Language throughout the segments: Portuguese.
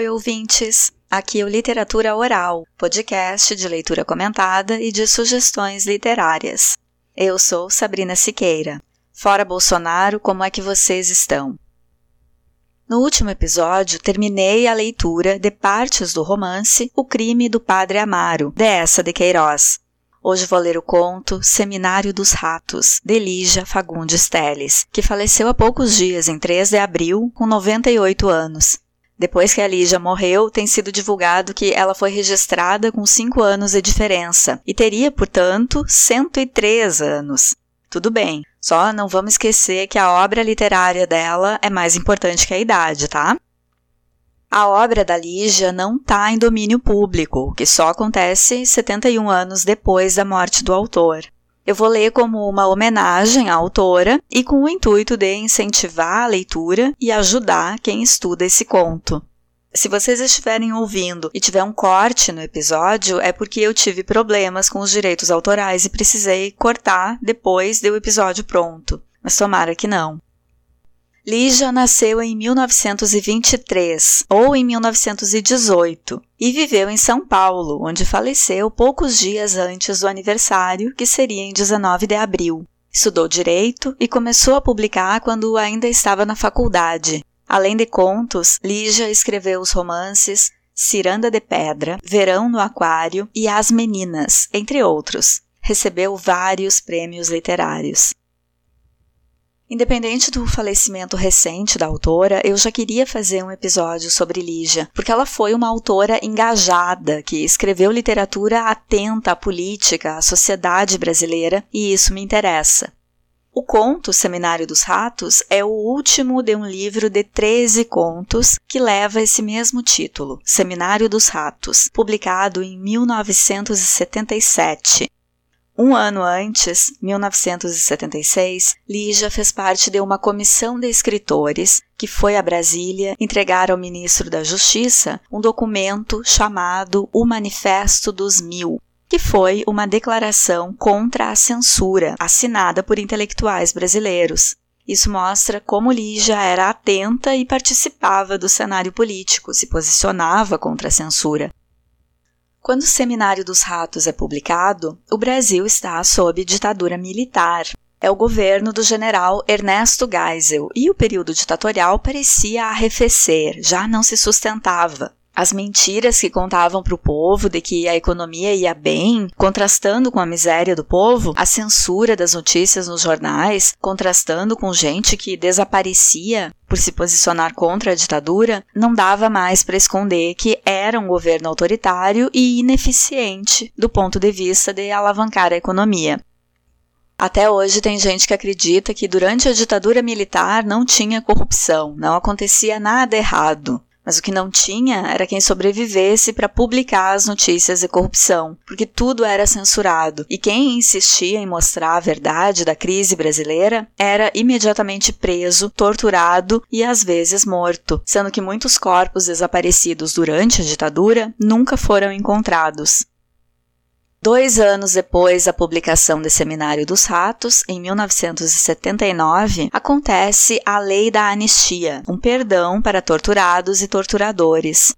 Oi, ouvintes! Aqui é o Literatura Oral, podcast de leitura comentada e de sugestões literárias. Eu sou Sabrina Siqueira. Fora Bolsonaro, como é que vocês estão? No último episódio, terminei a leitura de partes do romance O Crime do Padre Amaro, de de Queiroz. Hoje vou ler o conto Seminário dos Ratos, de Lígia Fagundes Teles, que faleceu há poucos dias, em 3 de abril, com 98 anos. Depois que a Lígia morreu, tem sido divulgado que ela foi registrada com 5 anos de diferença e teria, portanto, 103 anos. Tudo bem, só não vamos esquecer que a obra literária dela é mais importante que a idade, tá? A obra da Lígia não está em domínio público, o que só acontece 71 anos depois da morte do autor. Eu vou ler como uma homenagem à autora e com o intuito de incentivar a leitura e ajudar quem estuda esse conto. Se vocês estiverem ouvindo e tiver um corte no episódio, é porque eu tive problemas com os direitos autorais e precisei cortar depois do episódio pronto. Mas tomara que não. Lígia nasceu em 1923 ou em 1918 e viveu em São Paulo, onde faleceu poucos dias antes do aniversário, que seria em 19 de abril. Estudou direito e começou a publicar quando ainda estava na faculdade. Além de contos, Lígia escreveu os romances Ciranda de Pedra, Verão no Aquário e As Meninas, entre outros. Recebeu vários prêmios literários. Independente do falecimento recente da autora, eu já queria fazer um episódio sobre Lígia, porque ela foi uma autora engajada que escreveu literatura atenta à política, à sociedade brasileira, e isso me interessa. O conto Seminário dos Ratos é o último de um livro de 13 contos que leva esse mesmo título, Seminário dos Ratos, publicado em 1977. Um ano antes, 1976, Lígia fez parte de uma comissão de escritores que foi a Brasília entregar ao ministro da Justiça um documento chamado O Manifesto dos Mil, que foi uma declaração contra a censura assinada por intelectuais brasileiros. Isso mostra como Lígia era atenta e participava do cenário político, se posicionava contra a censura. Quando o Seminário dos Ratos é publicado, o Brasil está sob ditadura militar. É o governo do general Ernesto Geisel e o período ditatorial parecia arrefecer, já não se sustentava. As mentiras que contavam para o povo de que a economia ia bem, contrastando com a miséria do povo, a censura das notícias nos jornais, contrastando com gente que desaparecia por se posicionar contra a ditadura, não dava mais para esconder que era um governo autoritário e ineficiente do ponto de vista de alavancar a economia. Até hoje tem gente que acredita que durante a ditadura militar não tinha corrupção, não acontecia nada errado. Mas o que não tinha era quem sobrevivesse para publicar as notícias de corrupção, porque tudo era censurado. E quem insistia em mostrar a verdade da crise brasileira era imediatamente preso, torturado e às vezes morto, sendo que muitos corpos desaparecidos durante a ditadura nunca foram encontrados. Dois anos depois da publicação de Seminário dos Ratos, em 1979, acontece a Lei da Anistia, um perdão para torturados e torturadores.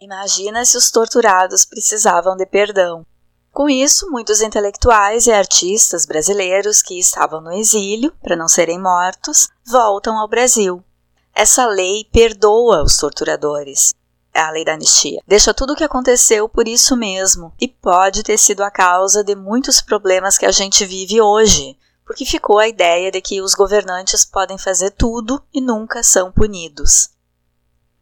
Imagina se os torturados precisavam de perdão. Com isso, muitos intelectuais e artistas brasileiros que estavam no exílio, para não serem mortos, voltam ao Brasil. Essa lei perdoa os torturadores, a lei da anistia. Deixa tudo o que aconteceu por isso mesmo e pode ter sido a causa de muitos problemas que a gente vive hoje, porque ficou a ideia de que os governantes podem fazer tudo e nunca são punidos.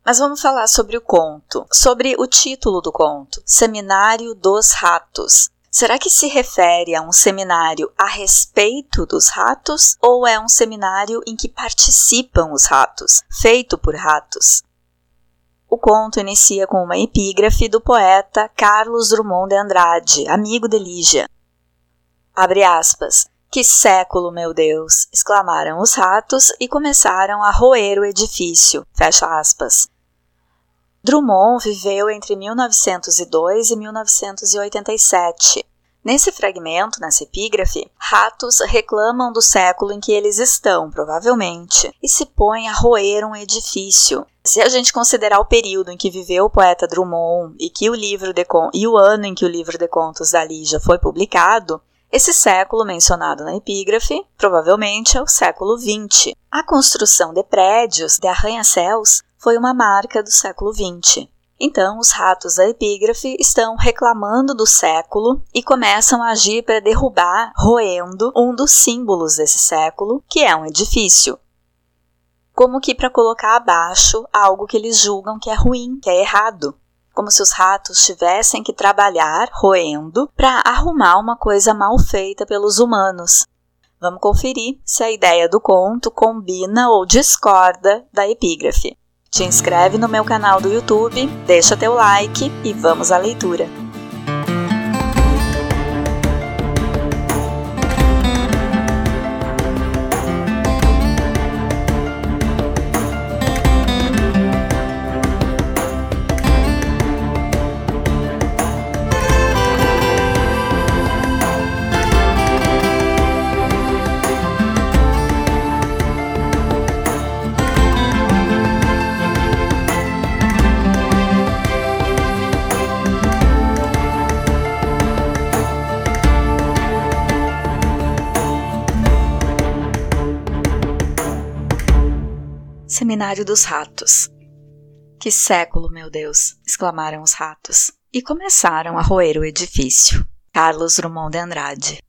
Mas vamos falar sobre o conto, sobre o título do conto, Seminário dos Ratos. Será que se refere a um seminário a respeito dos ratos ou é um seminário em que participam os ratos, feito por ratos? O conto inicia com uma epígrafe do poeta Carlos Drummond de Andrade, amigo de Lígia. Abre aspas. Que século, meu Deus! exclamaram os ratos e começaram a roer o edifício. Fecha aspas. Drummond viveu entre 1902 e 1987. Nesse fragmento, nessa epígrafe, ratos reclamam do século em que eles estão, provavelmente, e se põem a roer um edifício. Se a gente considerar o período em que viveu o poeta Drummond e que o livro de e o ano em que o livro de contos da Lígia foi publicado, esse século mencionado na epígrafe provavelmente é o século XX. A construção de prédios, de arranha-céus, foi uma marca do século XX. Então, os ratos da epígrafe estão reclamando do século e começam a agir para derrubar, roendo, um dos símbolos desse século, que é um edifício. Como que para colocar abaixo algo que eles julgam que é ruim, que é errado. Como se os ratos tivessem que trabalhar roendo para arrumar uma coisa mal feita pelos humanos. Vamos conferir se a ideia do conto combina ou discorda da epígrafe. Te inscreve no meu canal do YouTube, deixa teu like e vamos à leitura. Seminário dos Ratos. Que século, meu Deus! exclamaram os ratos e começaram a roer o edifício. Carlos Drummond de Andrade.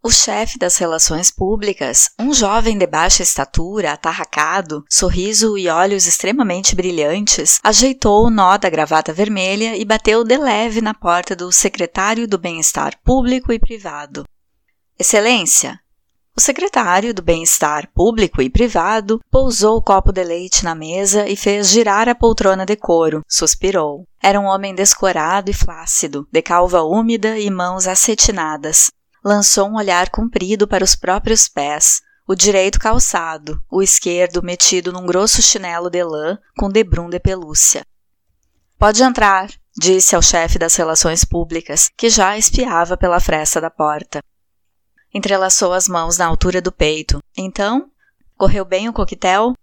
O chefe das relações públicas, um jovem de baixa estatura, atarracado, sorriso e olhos extremamente brilhantes, ajeitou o nó da gravata vermelha e bateu de leve na porta do secretário do Bem-Estar Público e Privado. Excelência, o secretário do Bem-Estar Público e Privado pousou o copo de leite na mesa e fez girar a poltrona de couro. Suspirou. Era um homem descorado e flácido, de calva úmida e mãos acetinadas. Lançou um olhar comprido para os próprios pés, o direito calçado, o esquerdo metido num grosso chinelo de lã com debrum de pelúcia. Pode entrar, disse ao chefe das relações públicas, que já espiava pela fresta da porta. Entrelaçou as mãos na altura do peito. Então, correu bem o coquetel?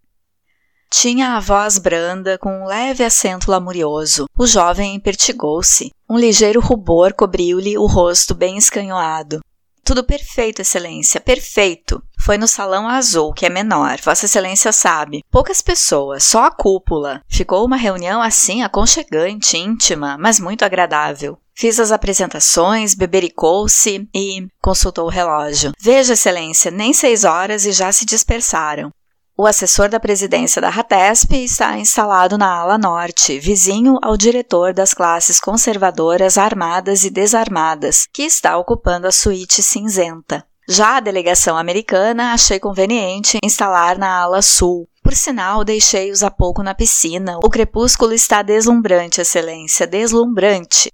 Tinha a voz branda, com um leve acento lamurioso. O jovem impertigou-se. Um ligeiro rubor cobriu-lhe o rosto bem escanhoado. Tudo perfeito, Excelência, perfeito. Foi no salão azul, que é menor, Vossa Excelência sabe. Poucas pessoas, só a cúpula. Ficou uma reunião assim aconchegante, íntima, mas muito agradável. Fiz as apresentações, bebericou-se e consultou o relógio. Veja, Excelência, nem seis horas e já se dispersaram. O assessor da presidência da RATESP está instalado na ala norte, vizinho ao diretor das classes conservadoras armadas e desarmadas, que está ocupando a suíte cinzenta. Já a delegação americana achei conveniente instalar na ala sul. Por sinal, deixei-os há pouco na piscina. O crepúsculo está deslumbrante, Excelência, deslumbrante.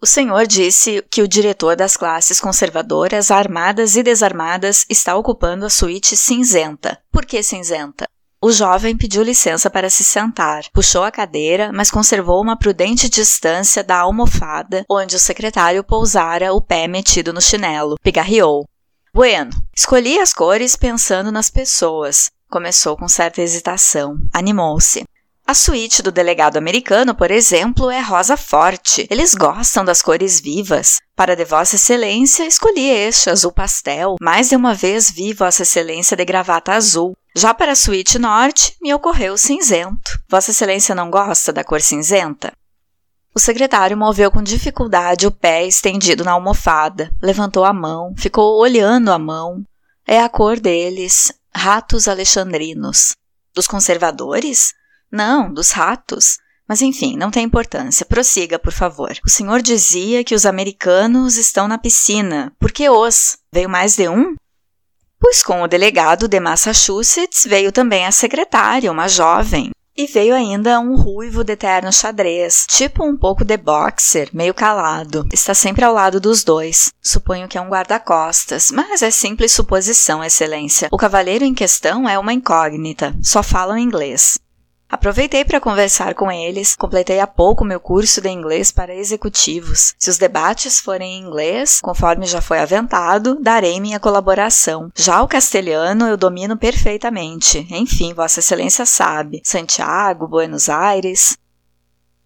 O senhor disse que o diretor das classes conservadoras, armadas e desarmadas, está ocupando a suíte cinzenta. Por que cinzenta? O jovem pediu licença para se sentar, puxou a cadeira, mas conservou uma prudente distância da almofada onde o secretário pousara o pé metido no chinelo. Pigarreou. Bueno, escolhi as cores pensando nas pessoas. Começou com certa hesitação. Animou-se. A suíte do delegado americano, por exemplo, é rosa forte. Eles gostam das cores vivas. Para de Vossa Excelência, escolhi este, azul pastel. Mais de uma vez vi Vossa Excelência de gravata azul. Já para a suíte norte, me ocorreu cinzento. Vossa Excelência não gosta da cor cinzenta? O secretário moveu com dificuldade o pé estendido na almofada, levantou a mão, ficou olhando a mão. É a cor deles, ratos alexandrinos. Dos conservadores? Não, dos ratos. Mas enfim, não tem importância. Prossiga, por favor. O senhor dizia que os americanos estão na piscina. Por que os? Veio mais de um? Pois com o delegado de Massachusetts veio também a secretária, uma jovem. E veio ainda um ruivo de terno xadrez, tipo um pouco de boxer, meio calado. Está sempre ao lado dos dois. Suponho que é um guarda-costas, mas é simples suposição, Excelência. O cavalheiro em questão é uma incógnita, só falam inglês. Aproveitei para conversar com eles. Completei há pouco meu curso de inglês para executivos. Se os debates forem em inglês, conforme já foi aventado, darei minha colaboração. Já o castelhano eu domino perfeitamente. Enfim, Vossa Excelência sabe. Santiago, Buenos Aires.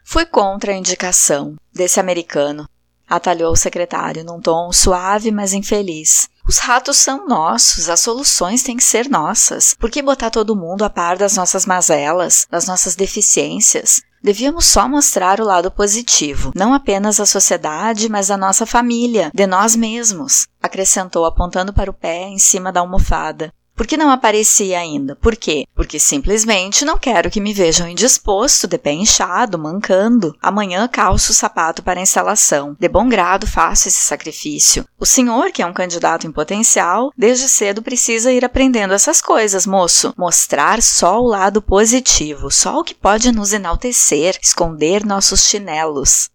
Fui contra a indicação desse americano atalhou o secretário num tom suave, mas infeliz. Os ratos são nossos, as soluções têm que ser nossas. Por que botar todo mundo a par das nossas mazelas, das nossas deficiências? Devíamos só mostrar o lado positivo, não apenas a sociedade, mas a nossa família, de nós mesmos, acrescentou apontando para o pé em cima da almofada. Por que não apareci ainda? Por quê? Porque simplesmente não quero que me vejam indisposto, de pé inchado, mancando. Amanhã calço o sapato para a instalação. De bom grado faço esse sacrifício. O senhor, que é um candidato em potencial, desde cedo precisa ir aprendendo essas coisas, moço. Mostrar só o lado positivo, só o que pode nos enaltecer, esconder nossos chinelos.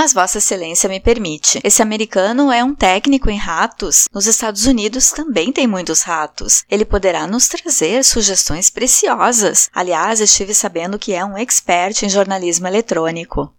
Mas Vossa Excelência me permite. Esse americano é um técnico em ratos. Nos Estados Unidos também tem muitos ratos. Ele poderá nos trazer sugestões preciosas. Aliás, estive sabendo que é um expert em jornalismo eletrônico.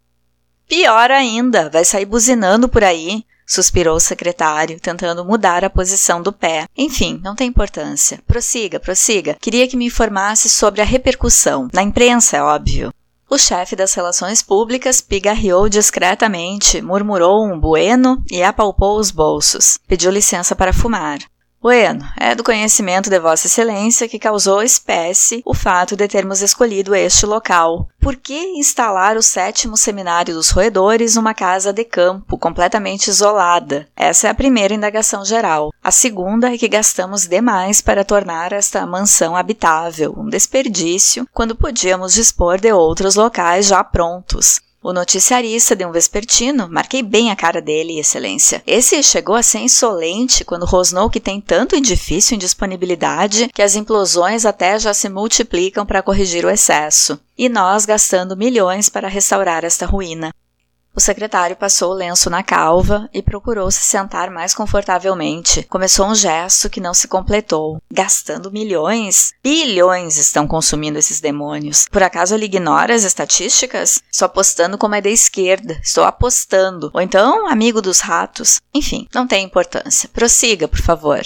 Pior ainda, vai sair buzinando por aí. Suspirou o secretário, tentando mudar a posição do pé. Enfim, não tem importância. Prossiga, prossiga. Queria que me informasse sobre a repercussão. Na imprensa, é óbvio. O chefe das relações públicas pigarreou discretamente, murmurou um bueno e apalpou os bolsos. Pediu licença para fumar. Bueno, é do conhecimento de Vossa Excelência que causou espécie o fato de termos escolhido este local. Por que instalar o sétimo seminário dos roedores numa casa de campo, completamente isolada? Essa é a primeira indagação geral. A segunda é que gastamos demais para tornar esta mansão habitável, um desperdício, quando podíamos dispor de outros locais já prontos. O noticiarista de um vespertino, marquei bem a cara dele, Excelência. Esse chegou a ser insolente quando rosnou que tem tanto edifício em disponibilidade que as implosões até já se multiplicam para corrigir o excesso. E nós gastando milhões para restaurar esta ruína. O secretário passou o lenço na calva e procurou se sentar mais confortavelmente. Começou um gesto que não se completou. Gastando milhões? Bilhões estão consumindo esses demônios. Por acaso ele ignora as estatísticas? Estou apostando como é da esquerda. Estou apostando. Ou então, amigo dos ratos. Enfim, não tem importância. Prossiga, por favor.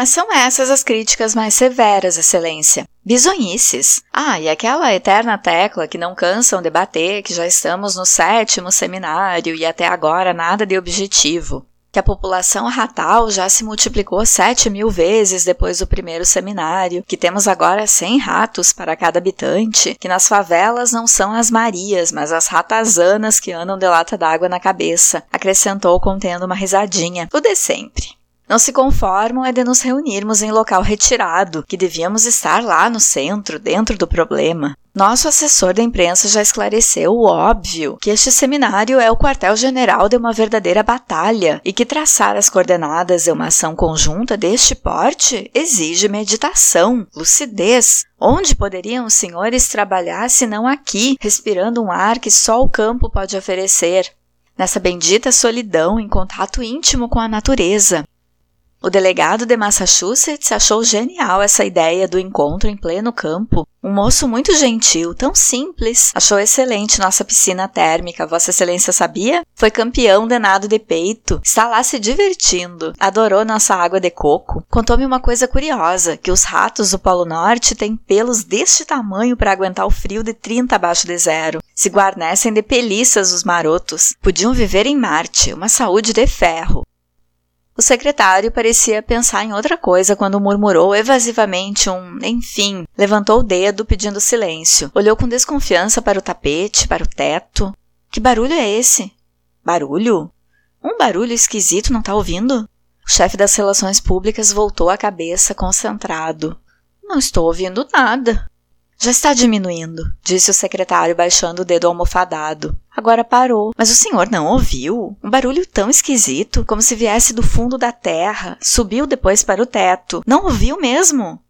Mas são essas as críticas mais severas, Excelência. Bisonhices. Ah, e aquela eterna tecla que não cansam de bater que já estamos no sétimo seminário e até agora nada de objetivo. Que a população ratal já se multiplicou sete mil vezes depois do primeiro seminário, que temos agora 100 ratos para cada habitante, que nas favelas não são as Marias, mas as ratazanas que andam de lata d'água na cabeça, acrescentou contendo uma risadinha. O de sempre. Não se conformam é de nos reunirmos em local retirado, que devíamos estar lá no centro, dentro do problema. Nosso assessor da imprensa já esclareceu o óbvio que este seminário é o quartel-general de uma verdadeira batalha e que traçar as coordenadas de uma ação conjunta deste porte exige meditação, lucidez. Onde poderiam os senhores trabalhar se não aqui, respirando um ar que só o campo pode oferecer? Nessa bendita solidão em contato íntimo com a natureza, o delegado de Massachusetts achou genial essa ideia do encontro em pleno campo. Um moço muito gentil, tão simples. Achou excelente nossa piscina térmica, Vossa Excelência sabia? Foi campeão de nado de peito. Está lá se divertindo. Adorou nossa água de coco. Contou-me uma coisa curiosa: que os ratos do Polo Norte têm pelos deste tamanho para aguentar o frio de 30 abaixo de zero. Se guarnecem de peliças os marotos. Podiam viver em Marte, uma saúde de ferro. O secretário parecia pensar em outra coisa quando murmurou evasivamente um enfim, levantou o dedo pedindo silêncio, olhou com desconfiança para o tapete, para o teto. Que barulho é esse? Barulho? Um barulho esquisito, não está ouvindo? O chefe das relações públicas voltou a cabeça concentrado. Não estou ouvindo nada. Já está diminuindo, disse o secretário baixando o dedo almofadado. Agora parou. Mas o senhor não ouviu? Um barulho tão esquisito, como se viesse do fundo da terra. Subiu depois para o teto. Não ouviu mesmo?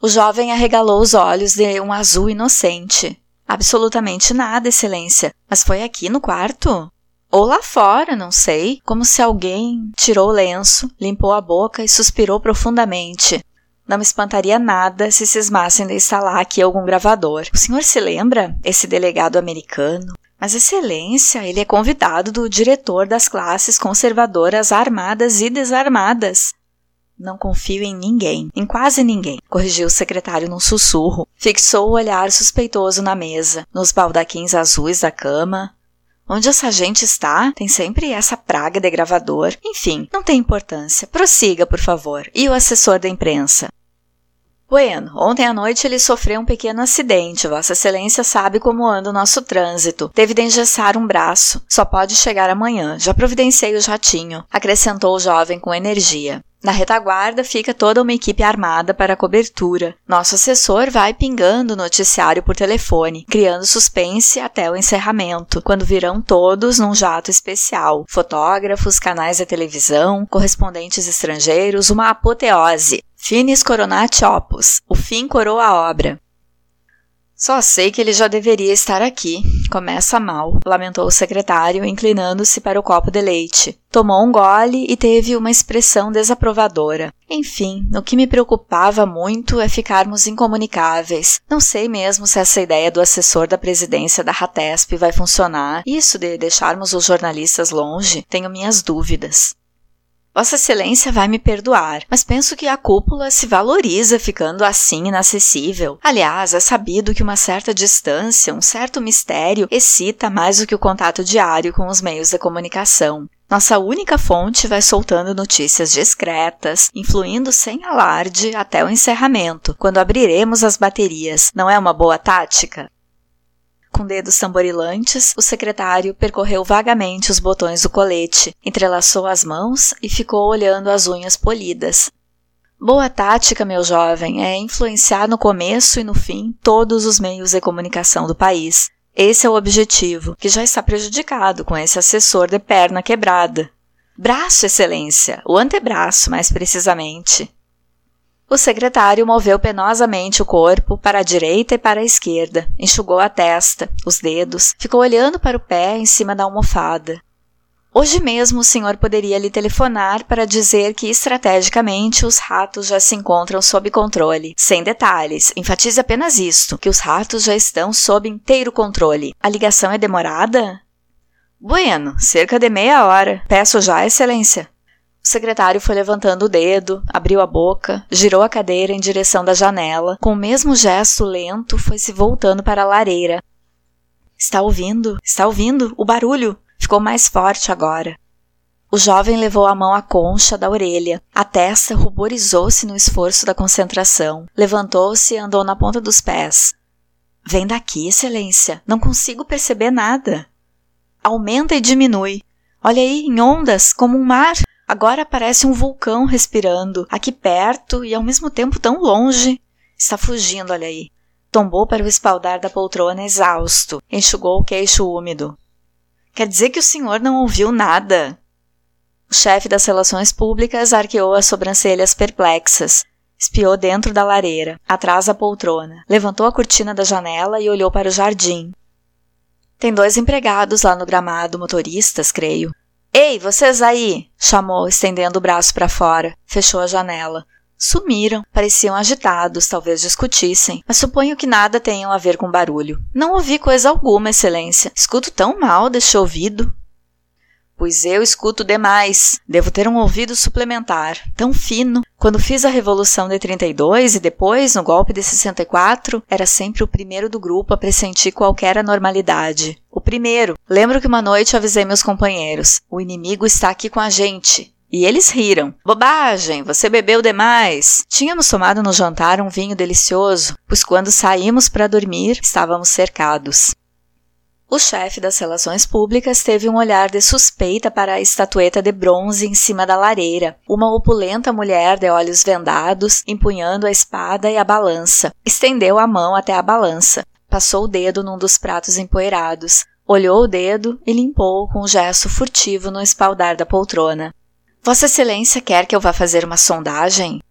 O jovem arregalou os olhos de um azul inocente. Absolutamente nada, Excelência. Mas foi aqui no quarto? Ou lá fora, não sei. Como se alguém tirou o lenço, limpou a boca e suspirou profundamente. Não me espantaria nada se cismassem de instalar aqui algum gravador. O senhor se lembra? Esse delegado americano? Mas, Excelência, ele é convidado do diretor das classes conservadoras armadas e desarmadas. Não confio em ninguém, em quase ninguém, corrigiu o secretário num sussurro. Fixou o olhar suspeitoso na mesa, nos baldaquins azuis da cama. Onde essa gente está, tem sempre essa praga de gravador. Enfim, não tem importância. Prossiga, por favor. E o assessor da imprensa? Bueno, ontem à noite ele sofreu um pequeno acidente. Vossa Excelência sabe como anda o nosso trânsito. Teve de engessar um braço. Só pode chegar amanhã. Já providenciei o jatinho, acrescentou o jovem com energia. Na retaguarda fica toda uma equipe armada para a cobertura. Nosso assessor vai pingando o noticiário por telefone, criando suspense até o encerramento, quando virão todos num jato especial. Fotógrafos, canais de televisão, correspondentes estrangeiros, uma apoteose. Finis coronat opus. O fim coroa a obra. Só sei que ele já deveria estar aqui. Começa mal, lamentou o secretário, inclinando-se para o copo de leite. Tomou um gole e teve uma expressão desaprovadora. Enfim, o que me preocupava muito é ficarmos incomunicáveis. Não sei mesmo se essa ideia do assessor da presidência da Ratesp vai funcionar. Isso de deixarmos os jornalistas longe, tenho minhas dúvidas. Vossa Excelência vai me perdoar, mas penso que a cúpula se valoriza ficando assim inacessível. Aliás, é sabido que uma certa distância, um certo mistério, excita mais do que o contato diário com os meios de comunicação. Nossa única fonte vai soltando notícias discretas, influindo sem alarde até o encerramento, quando abriremos as baterias. Não é uma boa tática? Com dedos tamborilantes, o secretário percorreu vagamente os botões do colete, entrelaçou as mãos e ficou olhando as unhas polidas. Boa tática, meu jovem, é influenciar no começo e no fim todos os meios de comunicação do país. Esse é o objetivo, que já está prejudicado com esse assessor de perna quebrada. Braço, Excelência, o antebraço, mais precisamente. O secretário moveu penosamente o corpo para a direita e para a esquerda, enxugou a testa, os dedos, ficou olhando para o pé em cima da almofada. Hoje mesmo o senhor poderia lhe telefonar para dizer que estrategicamente os ratos já se encontram sob controle. Sem detalhes, enfatize apenas isto: que os ratos já estão sob inteiro controle. A ligação é demorada? Bueno, cerca de meia hora. Peço já, Excelência. O secretário foi levantando o dedo, abriu a boca, girou a cadeira em direção da janela. Com o mesmo gesto lento, foi se voltando para a lareira. Está ouvindo? Está ouvindo? O barulho ficou mais forte agora. O jovem levou a mão à concha da orelha. A testa ruborizou-se no esforço da concentração. Levantou-se e andou na ponta dos pés. Vem daqui, Excelência. Não consigo perceber nada. Aumenta e diminui. Olha aí, em ondas, como um mar. Agora parece um vulcão respirando, aqui perto e ao mesmo tempo tão longe. Está fugindo, olha aí. Tombou para o espaldar da poltrona exausto, enxugou o queixo úmido. Quer dizer que o senhor não ouviu nada? O chefe das relações públicas arqueou as sobrancelhas perplexas. Espiou dentro da lareira, atrás da poltrona, levantou a cortina da janela e olhou para o jardim. Tem dois empregados lá no gramado, motoristas, creio. Ei, vocês aí! chamou, estendendo o braço para fora. Fechou a janela. Sumiram, pareciam agitados, talvez discutissem, mas suponho que nada tenham a ver com barulho. Não ouvi coisa alguma, Excelência. Escuto tão mal deste ouvido. Pois eu escuto demais. Devo ter um ouvido suplementar, tão fino. Quando fiz a Revolução de 32 e depois, no golpe de 64, era sempre o primeiro do grupo a pressentir qualquer anormalidade. O primeiro. Lembro que uma noite avisei meus companheiros: o inimigo está aqui com a gente. E eles riram. Bobagem, você bebeu demais. Tínhamos tomado no jantar um vinho delicioso, pois quando saímos para dormir estávamos cercados. O chefe das relações públicas teve um olhar de suspeita para a estatueta de bronze em cima da lareira, uma opulenta mulher de olhos vendados, empunhando a espada e a balança. Estendeu a mão até a balança, passou o dedo num dos pratos empoeirados, olhou o dedo e limpou com um gesto furtivo no espaldar da poltrona. Vossa Excelência quer que eu vá fazer uma sondagem?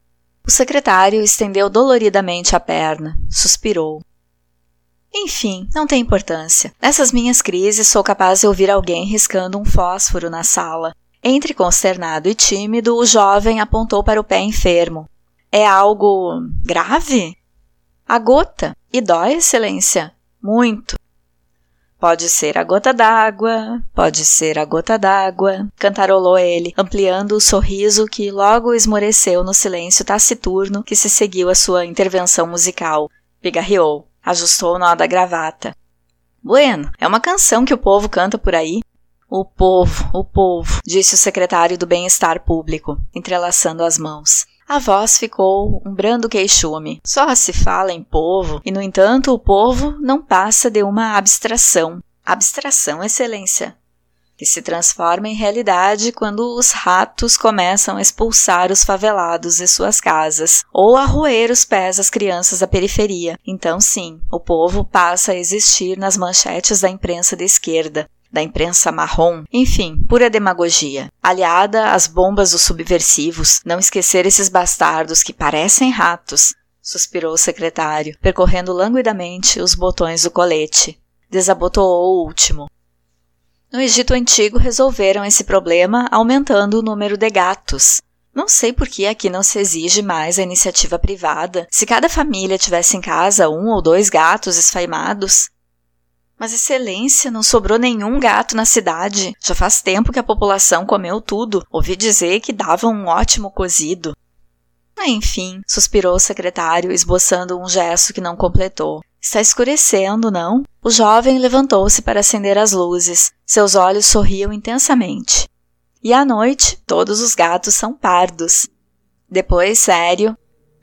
O secretário estendeu doloridamente a perna, suspirou. Enfim, não tem importância. Nessas minhas crises sou capaz de ouvir alguém riscando um fósforo na sala. Entre consternado e tímido, o jovem apontou para o pé enfermo. É algo grave? A gota. E dói, Excelência? Muito. Pode ser a gota d'água, pode ser a gota d'água, cantarolou ele, ampliando o sorriso que logo esmoreceu no silêncio taciturno que se seguiu à sua intervenção musical. Pigarreou, ajustou o nó da gravata. Bueno, é uma canção que o povo canta por aí. O povo, o povo, disse o secretário do Bem-Estar Público, entrelaçando as mãos. A voz ficou um brando queixume. Só se fala em povo, e no entanto o povo não passa de uma abstração. Abstração, excelência. Que se transforma em realidade quando os ratos começam a expulsar os favelados de suas casas, ou a roer os pés das crianças da periferia. Então, sim, o povo passa a existir nas manchetes da imprensa de esquerda da imprensa marrom, enfim, pura demagogia. Aliada às bombas dos subversivos, não esquecer esses bastardos que parecem ratos, suspirou o secretário, percorrendo languidamente os botões do colete. Desabotoou o último. No Egito Antigo resolveram esse problema aumentando o número de gatos. Não sei por que aqui não se exige mais a iniciativa privada. Se cada família tivesse em casa um ou dois gatos esfaimados, mas, Excelência, não sobrou nenhum gato na cidade. Já faz tempo que a população comeu tudo. Ouvi dizer que dava um ótimo cozido. Enfim, suspirou o secretário, esboçando um gesto que não completou. Está escurecendo, não? O jovem levantou-se para acender as luzes. Seus olhos sorriam intensamente. E à noite, todos os gatos são pardos. Depois, sério,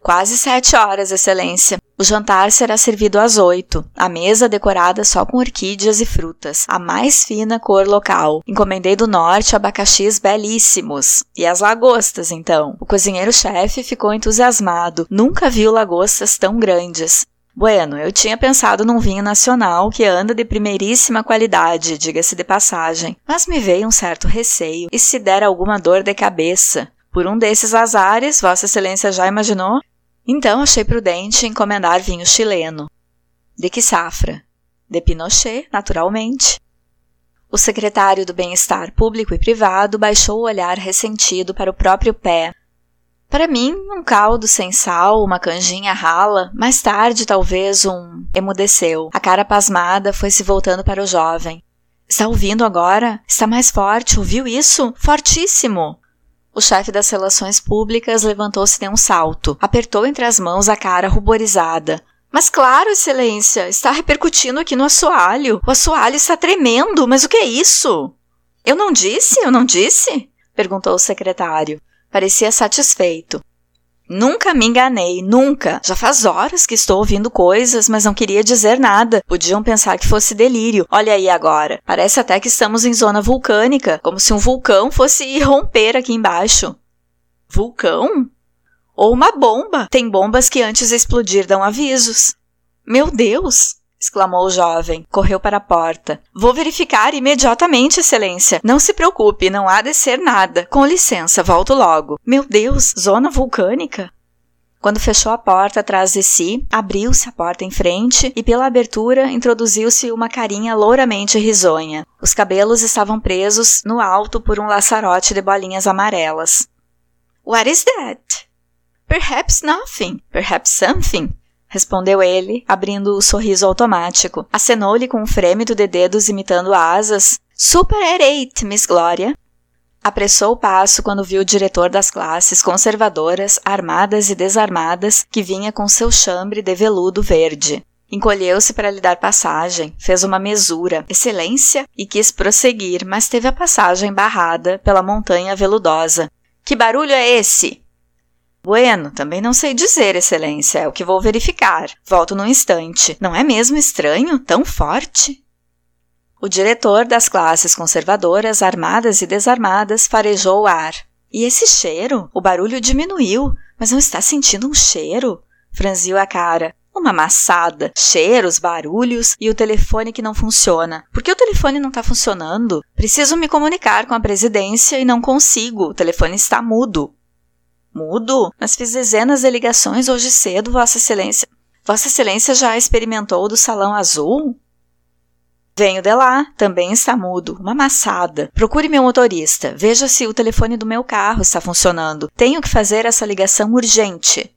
Quase sete horas, Excelência. O jantar será servido às oito. A mesa decorada só com orquídeas e frutas, a mais fina cor local. Encomendei do norte abacaxis belíssimos. E as lagostas, então. O cozinheiro-chefe ficou entusiasmado. Nunca viu lagostas tão grandes. Bueno, eu tinha pensado num vinho nacional que anda de primeiríssima qualidade, diga-se de passagem, mas me veio um certo receio e se der alguma dor de cabeça. Por um desses azares, Vossa Excelência já imaginou? Então achei prudente encomendar vinho chileno. De que safra? De Pinochet, naturalmente. O secretário do Bem-Estar Público e Privado baixou o olhar ressentido para o próprio pé. Para mim, um caldo sem sal, uma canjinha rala, mais tarde talvez um. Emudeceu. A cara pasmada foi se voltando para o jovem. Está ouvindo agora? Está mais forte, ouviu isso? Fortíssimo! O chefe das relações públicas levantou-se de um salto, apertou entre as mãos a cara ruborizada. Mas claro, excelência, está repercutindo aqui no assoalho. O assoalho está tremendo, mas o que é isso? Eu não disse? Eu não disse? perguntou o secretário. Parecia satisfeito. Nunca me enganei, nunca. Já faz horas que estou ouvindo coisas, mas não queria dizer nada. Podiam pensar que fosse delírio. Olha aí agora. Parece até que estamos em zona vulcânica, como se um vulcão fosse irromper aqui embaixo. Vulcão? Ou uma bomba. Tem bombas que antes de explodir dão avisos. Meu Deus! Exclamou o jovem. Correu para a porta. Vou verificar imediatamente, Excelência. Não se preocupe, não há de ser nada. Com licença, volto logo. Meu Deus, zona vulcânica? Quando fechou a porta atrás de si, abriu-se a porta em frente e, pela abertura, introduziu-se uma carinha louramente risonha. Os cabelos estavam presos no alto por um laçarote de bolinhas amarelas. What is that? Perhaps nothing. Perhaps something respondeu ele, abrindo o sorriso automático. Acenou-lhe com um frêmito de dedos imitando asas. Super eight, Miss Glória. Apressou o passo quando viu o diretor das classes conservadoras, armadas e desarmadas, que vinha com seu chambre de veludo verde. Encolheu-se para lhe dar passagem, fez uma mesura, excelência, e quis prosseguir, mas teve a passagem barrada pela montanha veludosa. Que barulho é esse? Bueno, também não sei dizer, Excelência, é o que vou verificar. Volto num instante. Não é mesmo estranho? Tão forte? O diretor das classes conservadoras, armadas e desarmadas, farejou o ar. E esse cheiro? O barulho diminuiu, mas não está sentindo um cheiro? Franziu a cara. Uma maçada, cheiros, barulhos e o telefone que não funciona. Por que o telefone não está funcionando? Preciso me comunicar com a presidência e não consigo. O telefone está mudo. Mudo? Mas fiz dezenas de ligações hoje cedo, Vossa Excelência. Vossa Excelência já experimentou do salão azul? Venho de lá, também está mudo. Uma maçada. Procure meu motorista. Veja se o telefone do meu carro está funcionando. Tenho que fazer essa ligação urgente.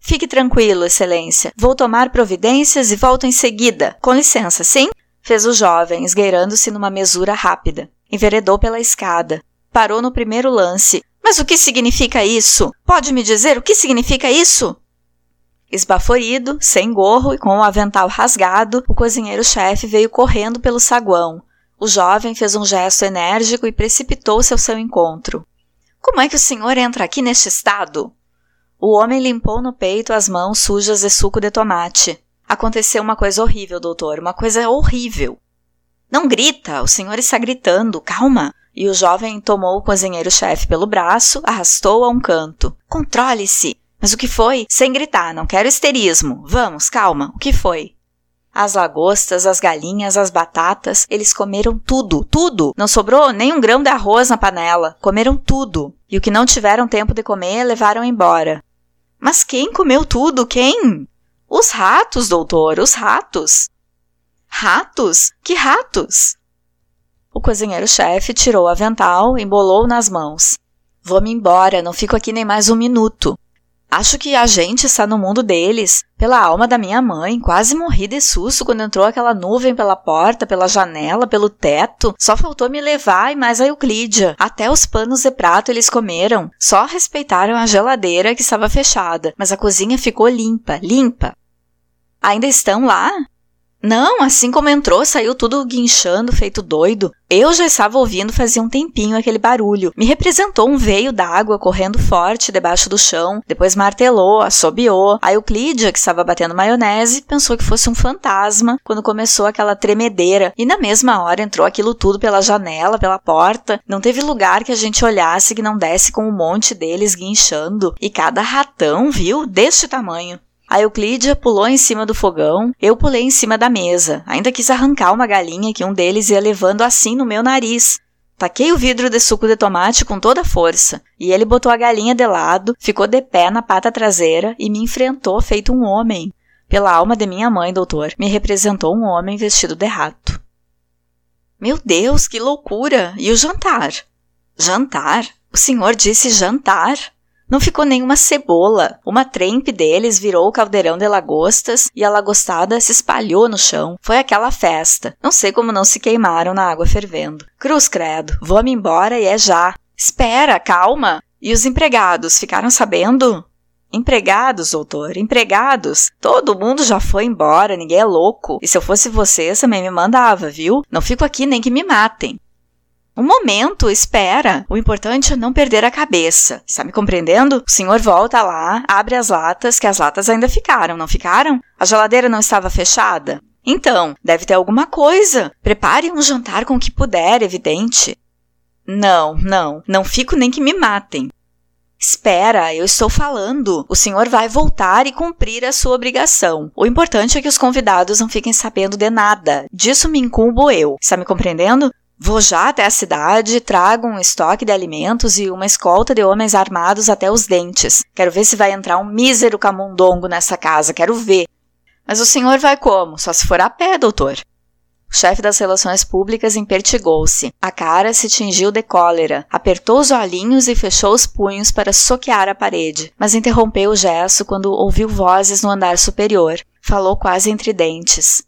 Fique tranquilo, Excelência. Vou tomar providências e volto em seguida. Com licença, sim? Fez o jovem, esgueirando-se numa mesura rápida. Enveredou pela escada. Parou no primeiro lance. Mas o que significa isso? Pode me dizer o que significa isso? Esbaforido, sem gorro e com o avental rasgado, o cozinheiro-chefe veio correndo pelo saguão. O jovem fez um gesto enérgico e precipitou-se ao seu encontro. Como é que o senhor entra aqui neste estado? O homem limpou no peito as mãos sujas de suco de tomate. Aconteceu uma coisa horrível, doutor, uma coisa horrível. Não grita, o senhor está gritando, calma. E o jovem tomou o cozinheiro-chefe pelo braço, arrastou-o a um canto. Controle-se! Mas o que foi? Sem gritar, não quero histerismo. Vamos, calma, o que foi? As lagostas, as galinhas, as batatas, eles comeram tudo, tudo. Não sobrou nem um grão de arroz na panela. Comeram tudo. E o que não tiveram tempo de comer, levaram embora. Mas quem comeu tudo? Quem? Os ratos, doutor, os ratos. Ratos? Que ratos? O cozinheiro-chefe tirou o avental, embolou nas mãos. Vou-me embora, não fico aqui nem mais um minuto. Acho que a gente está no mundo deles. Pela alma da minha mãe, quase morri de susto quando entrou aquela nuvem pela porta, pela janela, pelo teto. Só faltou me levar e mais a Euclídia. Até os panos de prato eles comeram. Só respeitaram a geladeira que estava fechada, mas a cozinha ficou limpa, limpa. Ainda estão lá? Não, assim como entrou, saiu tudo guinchando, feito doido. Eu já estava ouvindo fazia um tempinho aquele barulho. Me representou um veio d'água correndo forte debaixo do chão, depois martelou, assobiou. A Euclídia, que estava batendo maionese, pensou que fosse um fantasma quando começou aquela tremedeira. E na mesma hora entrou aquilo tudo pela janela, pela porta. Não teve lugar que a gente olhasse que não desse com um monte deles guinchando. E cada ratão, viu, deste tamanho. A Euclídia pulou em cima do fogão, eu pulei em cima da mesa. Ainda quis arrancar uma galinha que um deles ia levando assim no meu nariz. Taquei o vidro de suco de tomate com toda a força, e ele botou a galinha de lado, ficou de pé na pata traseira e me enfrentou feito um homem. Pela alma de minha mãe, doutor, me representou um homem vestido de rato. Meu Deus, que loucura! E o jantar? Jantar? O senhor disse jantar? Não ficou nenhuma cebola. Uma trempe deles virou o caldeirão de lagostas e a lagostada se espalhou no chão. Foi aquela festa. Não sei como não se queimaram na água fervendo. Cruz credo, vou-me embora e é já. Espera, calma. E os empregados ficaram sabendo? Empregados, doutor, empregados. Todo mundo já foi embora, ninguém é louco. E se eu fosse vocês, também me mandava, viu? Não fico aqui nem que me matem. Um momento, espera. O importante é não perder a cabeça. Está me compreendendo? O senhor volta lá, abre as latas, que as latas ainda ficaram, não ficaram? A geladeira não estava fechada? Então, deve ter alguma coisa. Prepare um jantar com o que puder, evidente. Não, não, não fico nem que me matem. Espera, eu estou falando. O senhor vai voltar e cumprir a sua obrigação. O importante é que os convidados não fiquem sabendo de nada. Disso me incumbo eu. Está me compreendendo? Vou já até a cidade, trago um estoque de alimentos e uma escolta de homens armados até os dentes. Quero ver se vai entrar um mísero camundongo nessa casa, quero ver. Mas o senhor vai como? Só se for a pé, doutor. O chefe das relações públicas impertigou-se. A cara se tingiu de cólera, apertou os olhinhos e fechou os punhos para soquear a parede, mas interrompeu o gesto quando ouviu vozes no andar superior. Falou quase entre dentes.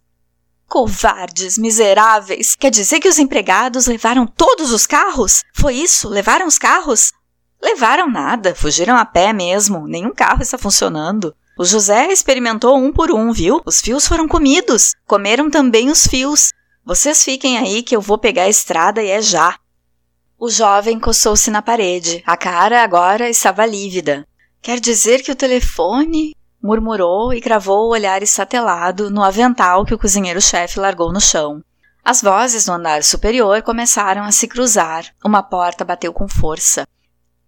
Covardes, miseráveis! Quer dizer que os empregados levaram todos os carros? Foi isso? Levaram os carros? Levaram nada, fugiram a pé mesmo, nenhum carro está funcionando. O José experimentou um por um, viu? Os fios foram comidos. Comeram também os fios. Vocês fiquem aí que eu vou pegar a estrada e é já. O jovem encostou-se na parede. A cara agora estava lívida. Quer dizer que o telefone murmurou e cravou o olhar estatelado no avental que o cozinheiro-chefe largou no chão. As vozes no andar superior começaram a se cruzar. Uma porta bateu com força.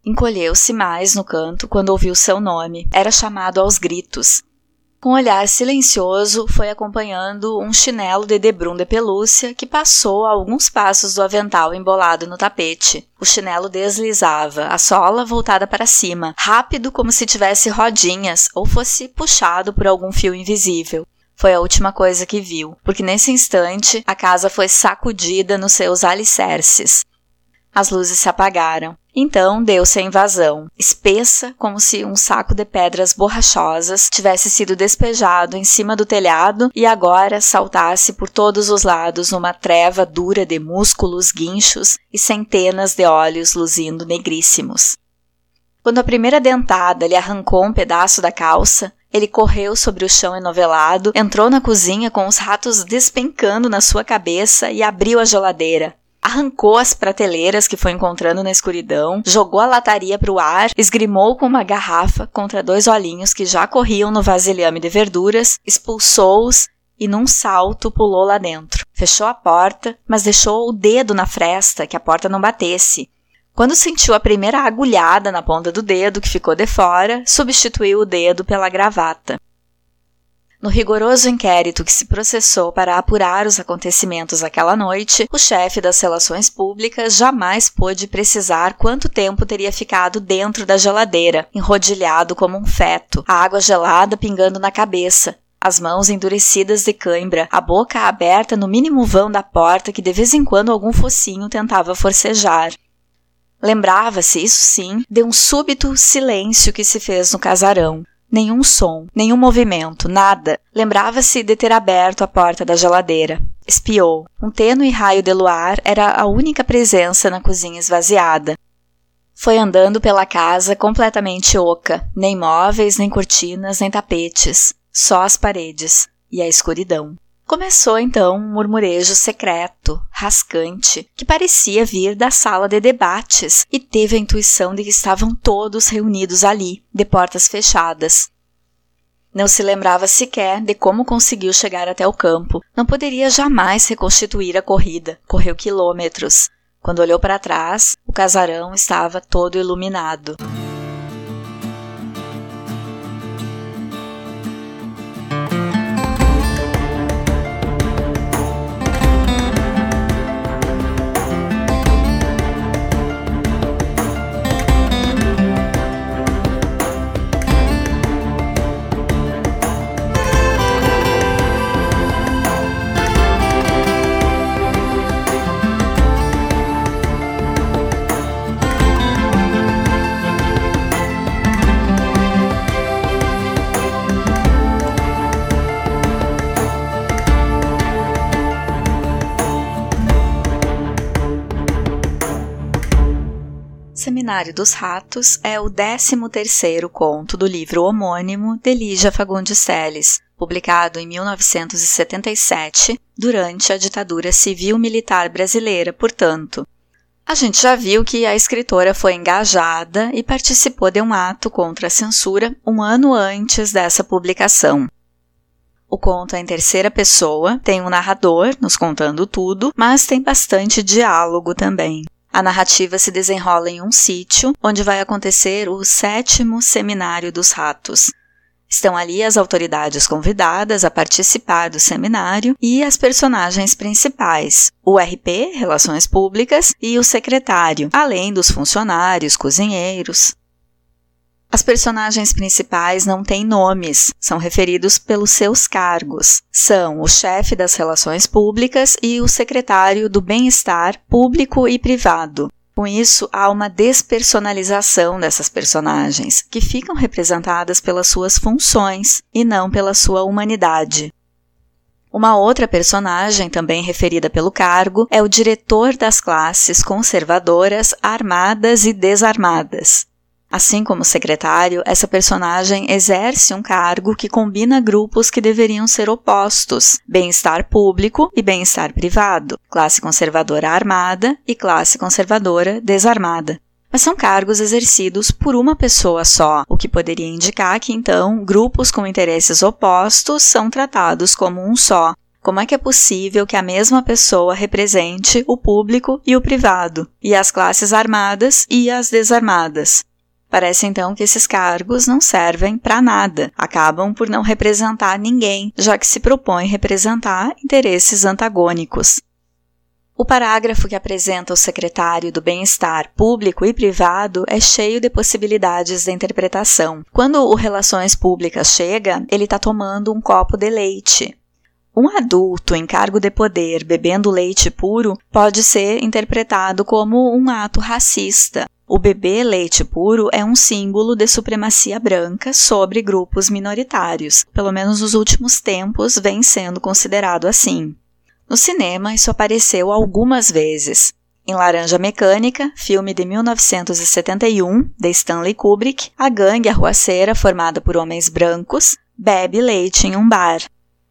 Encolheu-se mais no canto quando ouviu seu nome. Era chamado aos gritos. Com olhar silencioso, foi acompanhando um chinelo de debrum de pelúcia que passou a alguns passos do avental embolado no tapete. O chinelo deslizava, a sola voltada para cima, rápido como se tivesse rodinhas ou fosse puxado por algum fio invisível. Foi a última coisa que viu, porque nesse instante a casa foi sacudida nos seus alicerces. As luzes se apagaram. Então deu-se a invasão, espessa como se um saco de pedras borrachosas tivesse sido despejado em cima do telhado e agora saltasse por todos os lados numa treva dura de músculos, guinchos e centenas de olhos luzindo negríssimos. Quando a primeira dentada lhe arrancou um pedaço da calça, ele correu sobre o chão enovelado, entrou na cozinha com os ratos despencando na sua cabeça e abriu a geladeira arrancou as prateleiras que foi encontrando na escuridão, jogou a lataria para o ar, esgrimou com uma garrafa contra dois olhinhos que já corriam no vasilhame de verduras, expulsou-os e num salto pulou lá dentro. Fechou a porta, mas deixou o dedo na fresta que a porta não batesse. Quando sentiu a primeira agulhada na ponta do dedo que ficou de fora, substituiu o dedo pela gravata. No rigoroso inquérito que se processou para apurar os acontecimentos aquela noite, o chefe das relações públicas jamais pôde precisar quanto tempo teria ficado dentro da geladeira, enrodilhado como um feto, a água gelada pingando na cabeça, as mãos endurecidas de cãibra, a boca aberta no mínimo vão da porta que de vez em quando algum focinho tentava forcejar. Lembrava-se, isso sim, de um súbito silêncio que se fez no casarão. Nenhum som, nenhum movimento, nada. Lembrava-se de ter aberto a porta da geladeira. Espiou. Um tênue raio de luar era a única presença na cozinha esvaziada. Foi andando pela casa completamente oca, nem móveis, nem cortinas, nem tapetes, só as paredes e a escuridão. Começou então um murmurejo secreto, rascante, que parecia vir da sala de debates e teve a intuição de que estavam todos reunidos ali, de portas fechadas. Não se lembrava sequer de como conseguiu chegar até o campo. Não poderia jamais reconstituir a corrida. Correu quilômetros. Quando olhou para trás, o casarão estava todo iluminado. Seminário dos Ratos é o 13º conto do livro homônimo de Lígia Fagundes Telles, publicado em 1977, durante a ditadura civil-militar brasileira, portanto. A gente já viu que a escritora foi engajada e participou de um ato contra a censura um ano antes dessa publicação. O conto é em terceira pessoa, tem um narrador nos contando tudo, mas tem bastante diálogo também. A narrativa se desenrola em um sítio onde vai acontecer o sétimo Seminário dos Ratos. Estão ali as autoridades convidadas a participar do seminário e as personagens principais, o RP, Relações Públicas, e o secretário, além dos funcionários, cozinheiros. As personagens principais não têm nomes, são referidos pelos seus cargos. São o chefe das relações públicas e o secretário do bem-estar público e privado. Com isso, há uma despersonalização dessas personagens, que ficam representadas pelas suas funções e não pela sua humanidade. Uma outra personagem, também referida pelo cargo, é o diretor das classes conservadoras armadas e desarmadas. Assim como secretário, essa personagem exerce um cargo que combina grupos que deveriam ser opostos: bem-estar público e bem-estar privado, classe conservadora armada e classe conservadora desarmada. Mas são cargos exercidos por uma pessoa só, o que poderia indicar que então grupos com interesses opostos são tratados como um só, como é que é possível que a mesma pessoa represente o público e o privado, e as classes armadas e as desarmadas? Parece então que esses cargos não servem para nada, acabam por não representar ninguém, já que se propõe representar interesses antagônicos. O parágrafo que apresenta o secretário do Bem-Estar Público e Privado é cheio de possibilidades de interpretação. Quando o Relações Públicas chega, ele está tomando um copo de leite. Um adulto em cargo de poder bebendo leite puro pode ser interpretado como um ato racista. O beber leite puro é um símbolo de supremacia branca sobre grupos minoritários. Pelo menos nos últimos tempos vem sendo considerado assim. No cinema, isso apareceu algumas vezes. Em Laranja Mecânica, filme de 1971, de Stanley Kubrick, a gangue arruaceira, formada por homens brancos, bebe leite em um bar.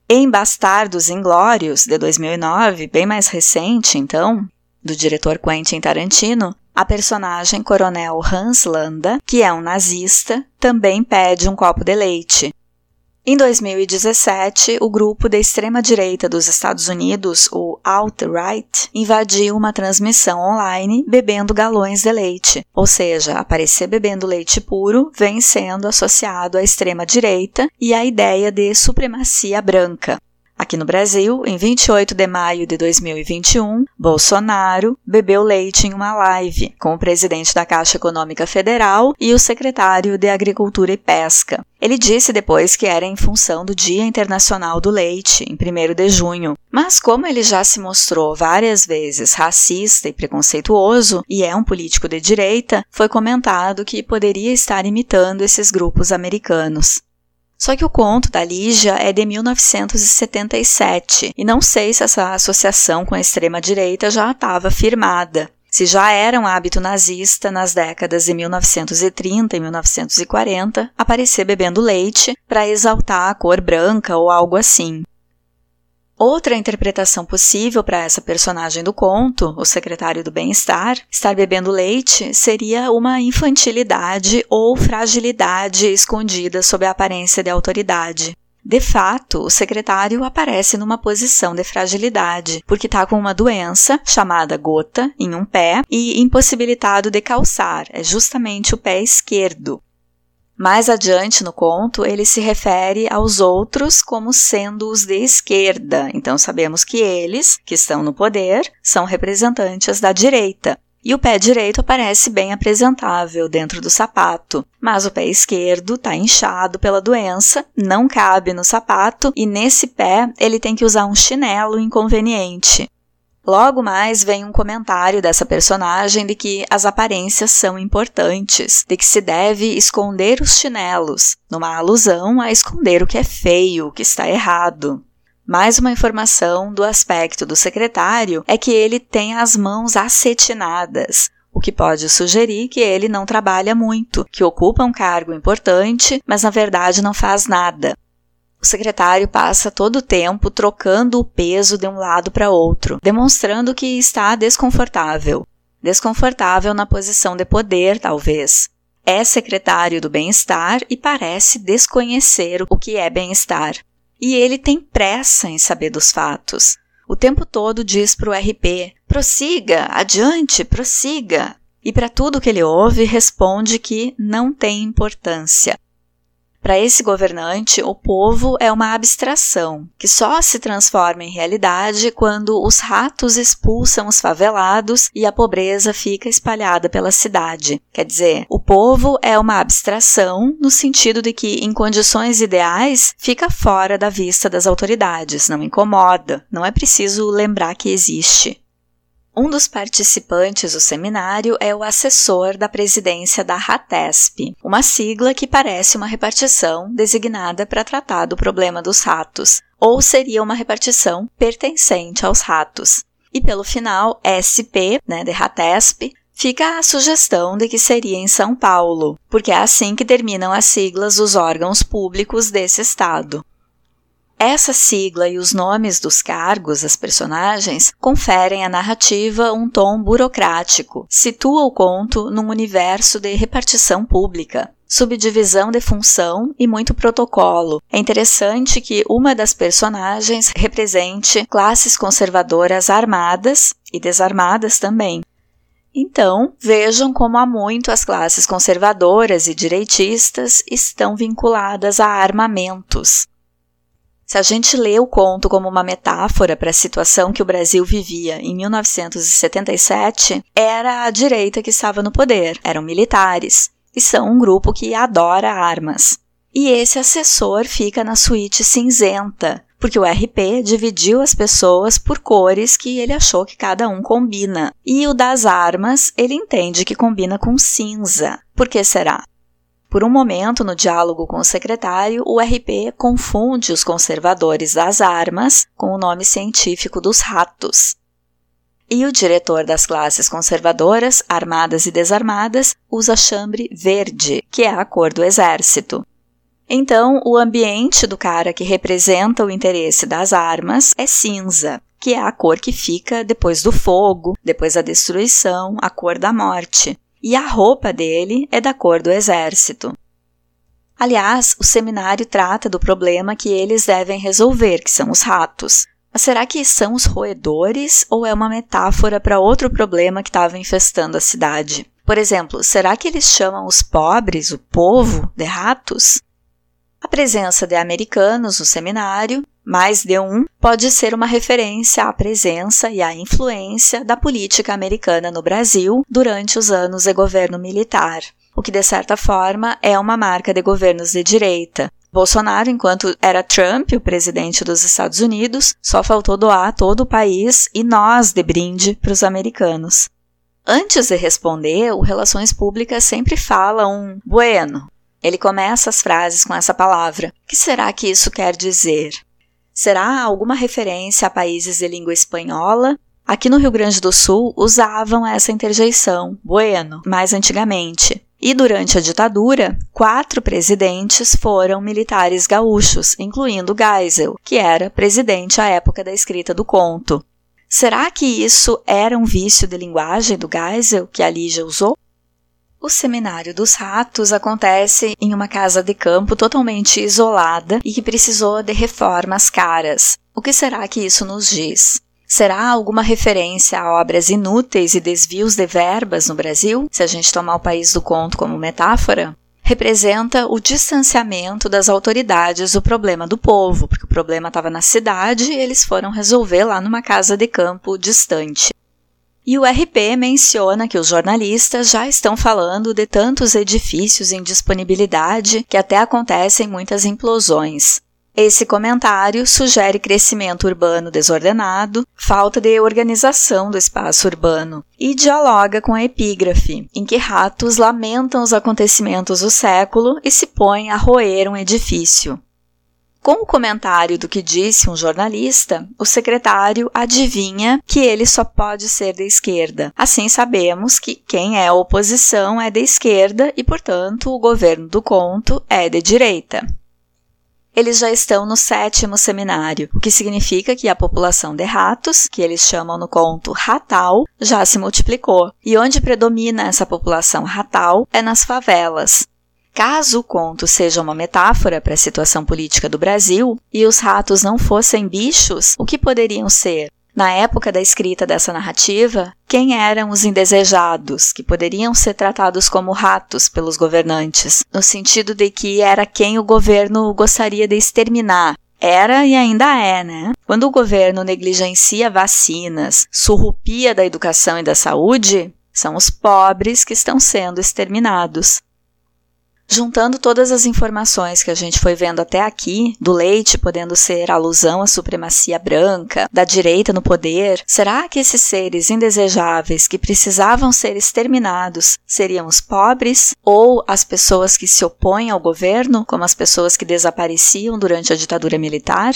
Em Bastardos Inglórios, de 2009, bem mais recente então, do diretor Quentin Tarantino, a personagem Coronel Hans Landa, que é um nazista, também pede um copo de leite. Em 2017, o grupo da extrema-direita dos Estados Unidos, o Alt-Right, invadiu uma transmissão online bebendo galões de leite, ou seja, aparecer bebendo leite puro vem sendo associado à extrema-direita e à ideia de supremacia branca. Aqui no Brasil, em 28 de maio de 2021, Bolsonaro bebeu leite em uma live com o presidente da Caixa Econômica Federal e o secretário de Agricultura e Pesca. Ele disse depois que era em função do Dia Internacional do Leite, em 1 de junho. Mas, como ele já se mostrou várias vezes racista e preconceituoso e é um político de direita, foi comentado que poderia estar imitando esses grupos americanos. Só que o conto da Lígia é de 1977 e não sei se essa associação com a extrema-direita já estava firmada. Se já era um hábito nazista nas décadas de 1930 e 1940 aparecer bebendo leite para exaltar a cor branca ou algo assim. Outra interpretação possível para essa personagem do conto, o secretário do bem-estar, estar bebendo leite, seria uma infantilidade ou fragilidade escondida sob a aparência de autoridade. De fato, o secretário aparece numa posição de fragilidade, porque está com uma doença chamada gota em um pé e impossibilitado de calçar, é justamente o pé esquerdo. Mais adiante no conto, ele se refere aos outros como sendo os de esquerda, então sabemos que eles, que estão no poder, são representantes da direita. E o pé direito aparece bem apresentável dentro do sapato, mas o pé esquerdo está inchado pela doença, não cabe no sapato e nesse pé ele tem que usar um chinelo inconveniente. Logo mais vem um comentário dessa personagem de que as aparências são importantes, de que se deve esconder os chinelos, numa alusão a esconder o que é feio, o que está errado. Mais uma informação do aspecto do secretário é que ele tem as mãos acetinadas, o que pode sugerir que ele não trabalha muito, que ocupa um cargo importante, mas na verdade não faz nada. O secretário passa todo o tempo trocando o peso de um lado para outro, demonstrando que está desconfortável. Desconfortável na posição de poder, talvez. É secretário do bem-estar e parece desconhecer o que é bem-estar. E ele tem pressa em saber dos fatos. O tempo todo diz para o RP: prossiga, adiante, prossiga. E para tudo que ele ouve, responde que não tem importância. Para esse governante, o povo é uma abstração, que só se transforma em realidade quando os ratos expulsam os favelados e a pobreza fica espalhada pela cidade. Quer dizer, o povo é uma abstração no sentido de que, em condições ideais, fica fora da vista das autoridades, não incomoda, não é preciso lembrar que existe. Um dos participantes do seminário é o assessor da presidência da RATESP, uma sigla que parece uma repartição designada para tratar do problema dos ratos, ou seria uma repartição pertencente aos ratos. E pelo final, SP, né, de RATESP, fica a sugestão de que seria em São Paulo, porque é assim que terminam as siglas dos órgãos públicos desse estado. Essa sigla e os nomes dos cargos, as personagens, conferem à narrativa um tom burocrático, situa o conto num universo de repartição pública, subdivisão de função e muito protocolo. É interessante que uma das personagens represente classes conservadoras armadas e desarmadas também. Então, vejam como há muito as classes conservadoras e direitistas estão vinculadas a armamentos. Se a gente lê o conto como uma metáfora para a situação que o Brasil vivia em 1977, era a direita que estava no poder, eram militares, e são um grupo que adora armas. E esse assessor fica na suíte cinzenta, porque o RP dividiu as pessoas por cores que ele achou que cada um combina. E o das armas, ele entende que combina com cinza. Por que será? Por um momento, no diálogo com o secretário, o RP confunde os conservadores das armas com o nome científico dos ratos. E o diretor das classes conservadoras, armadas e desarmadas, usa chambre verde, que é a cor do exército. Então, o ambiente do cara que representa o interesse das armas é cinza, que é a cor que fica depois do fogo, depois da destruição, a cor da morte. E a roupa dele é da cor do exército. Aliás, o seminário trata do problema que eles devem resolver, que são os ratos. Mas será que são os roedores ou é uma metáfora para outro problema que estava infestando a cidade? Por exemplo, será que eles chamam os pobres, o povo, de ratos? A presença de americanos no seminário, mais de um, pode ser uma referência à presença e à influência da política americana no Brasil durante os anos de governo militar, o que de certa forma é uma marca de governos de direita. Bolsonaro, enquanto era Trump, o presidente dos Estados Unidos, só faltou doar todo o país e nós de brinde para os americanos. Antes de responder, o Relações Públicas sempre fala um bueno, ele começa as frases com essa palavra. O que será que isso quer dizer? Será alguma referência a países de língua espanhola? Aqui no Rio Grande do Sul usavam essa interjeição, bueno, mais antigamente. E durante a ditadura, quatro presidentes foram militares gaúchos, incluindo Geisel, que era presidente à época da escrita do conto. Será que isso era um vício de linguagem do Geisel que a Lígia usou? O Seminário dos Ratos acontece em uma casa de campo totalmente isolada e que precisou de reformas caras. O que será que isso nos diz? Será alguma referência a obras inúteis e desvios de verbas no Brasil, se a gente tomar o país do conto como metáfora? Representa o distanciamento das autoridades do problema do povo, porque o problema estava na cidade e eles foram resolver lá numa casa de campo distante. E o RP menciona que os jornalistas já estão falando de tantos edifícios em disponibilidade que até acontecem muitas implosões. Esse comentário sugere crescimento urbano desordenado, falta de organização do espaço urbano e dialoga com a epígrafe, em que ratos lamentam os acontecimentos do século e se põem a roer um edifício. Com o comentário do que disse um jornalista, o secretário adivinha que ele só pode ser de esquerda. Assim sabemos que quem é oposição é de esquerda e, portanto, o governo do conto é de direita. Eles já estão no sétimo seminário, o que significa que a população de ratos, que eles chamam no conto ratal, já se multiplicou. E onde predomina essa população ratal é nas favelas, Caso o conto seja uma metáfora para a situação política do Brasil e os ratos não fossem bichos, o que poderiam ser? Na época da escrita dessa narrativa, quem eram os indesejados, que poderiam ser tratados como ratos pelos governantes, no sentido de que era quem o governo gostaria de exterminar, era e ainda é, né? Quando o governo negligencia vacinas, surrupia da educação e da saúde, são os pobres que estão sendo exterminados. Juntando todas as informações que a gente foi vendo até aqui, do leite podendo ser alusão à supremacia branca, da direita no poder, será que esses seres indesejáveis que precisavam ser exterminados seriam os pobres ou as pessoas que se opõem ao governo, como as pessoas que desapareciam durante a ditadura militar?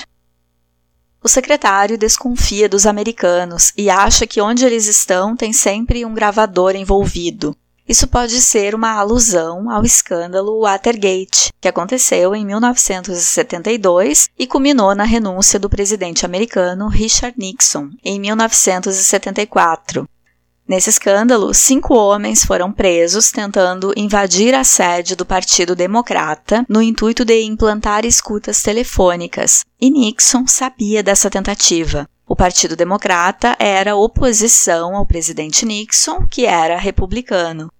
O secretário desconfia dos americanos e acha que onde eles estão tem sempre um gravador envolvido. Isso pode ser uma alusão ao escândalo Watergate, que aconteceu em 1972 e culminou na renúncia do presidente americano Richard Nixon em 1974. Nesse escândalo, cinco homens foram presos tentando invadir a sede do Partido Democrata no intuito de implantar escutas telefônicas, e Nixon sabia dessa tentativa. O Partido Democrata era oposição ao presidente Nixon, que era republicano.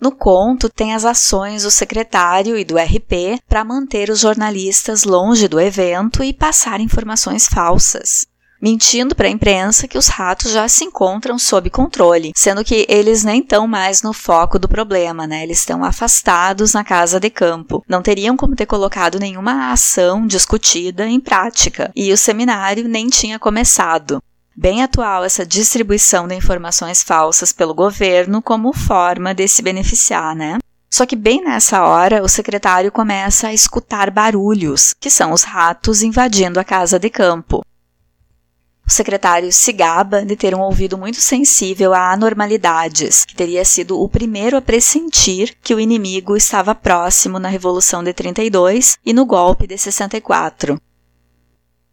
No conto, tem as ações do secretário e do RP para manter os jornalistas longe do evento e passar informações falsas. Mentindo para a imprensa que os ratos já se encontram sob controle, sendo que eles nem estão mais no foco do problema, né? Eles estão afastados na casa de campo. Não teriam como ter colocado nenhuma ação discutida em prática, e o seminário nem tinha começado. Bem atual essa distribuição de informações falsas pelo governo como forma de se beneficiar, né? Só que bem nessa hora, o secretário começa a escutar barulhos, que são os ratos invadindo a casa de campo. O secretário se gaba de ter um ouvido muito sensível a anormalidades, que teria sido o primeiro a pressentir que o inimigo estava próximo na Revolução de 32 e no golpe de 64.